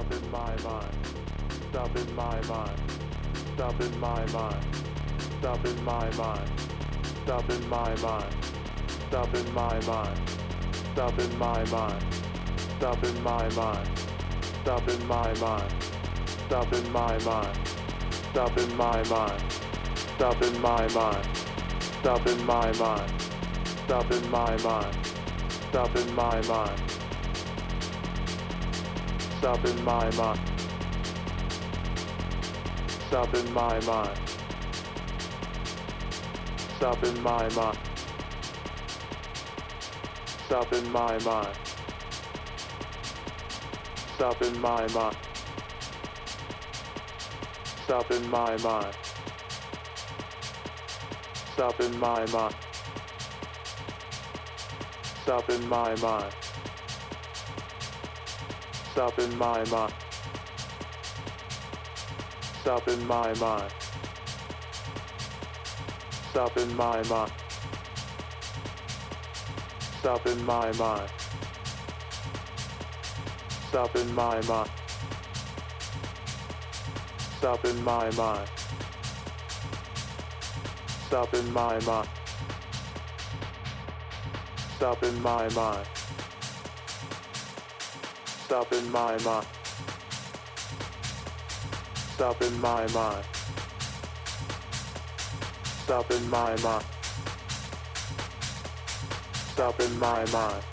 Stop in my mind. Stop in my mind. Stop in my mind. Stop in my mind. Stop in my mind. Stop in my mind. Stop in my mind. Stop in my mind. Stop in my mind. Stop in my mind. Stop in my mind. Stop in my mind. Stop in my mind. Stop in my mind. Stop in my mind. Stop in my mind. Stop in my mind. Stop in my mind. Stop in my mind. Stop in my mind. Stop in my mind. Stop in my mind. Stop in my mind. Stop in my mind. Stop in my mind. Stop in my mind. Stop in my mind. Stop in my mind. Stop in my mind. Stop in my mind. Stop in my mind. Stop in my mind. Stop in my mind. Stop in my mind. Stop in my mind.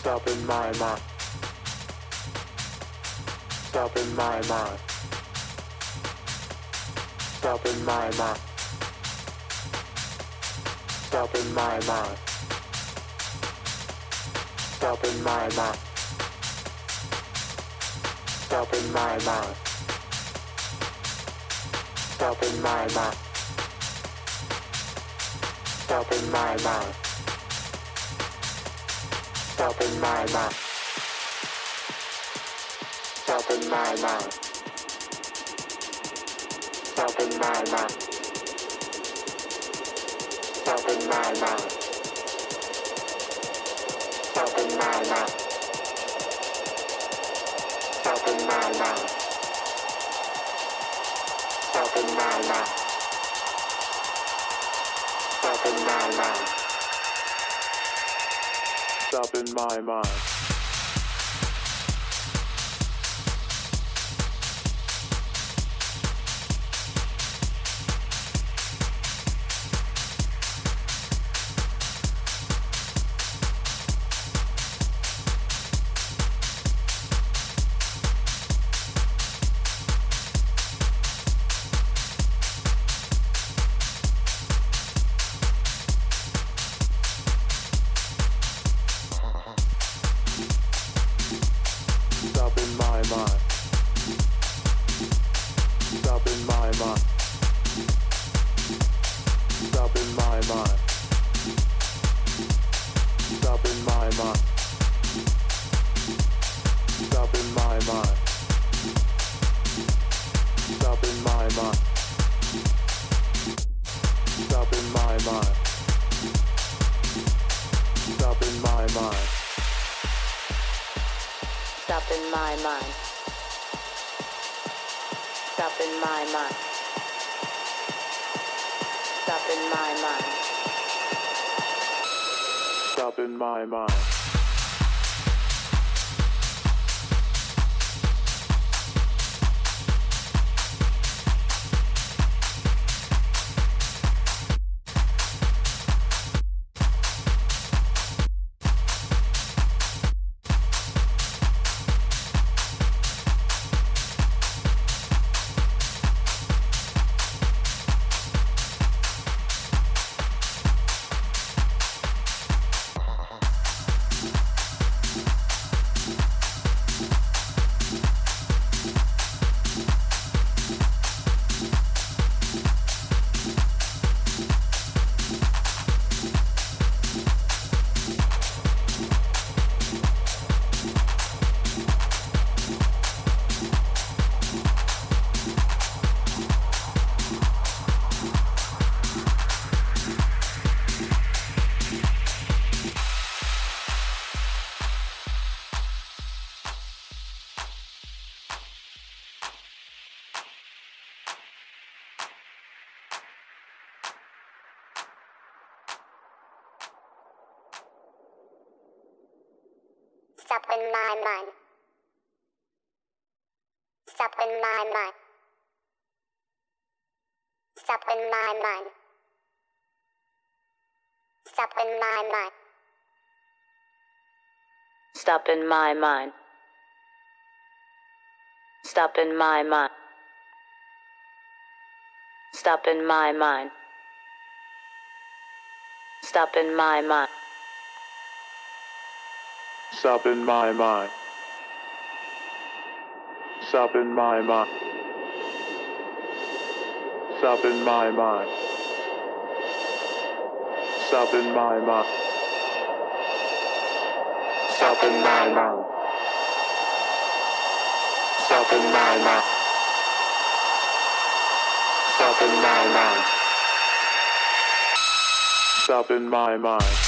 Stop in my mind. Stop in my mind. Stop in my mind. Stop in my mind. Stop in my mind. Stop in my mind. Stop in my mind. Stop in my mind. Stop in my mind. Stop in my mind. Stop in my mind. Stop in my mind. Stop in my mind. Stop in my mind. Stop in my mind. Stop in my mind. Stop in my mind. Stop in my mind. Stop in my mind. Stop in my mind. Stop in my mind. Shopping my mouth. Shopping my mouth. Shopping my mouth. Shopping my mouth.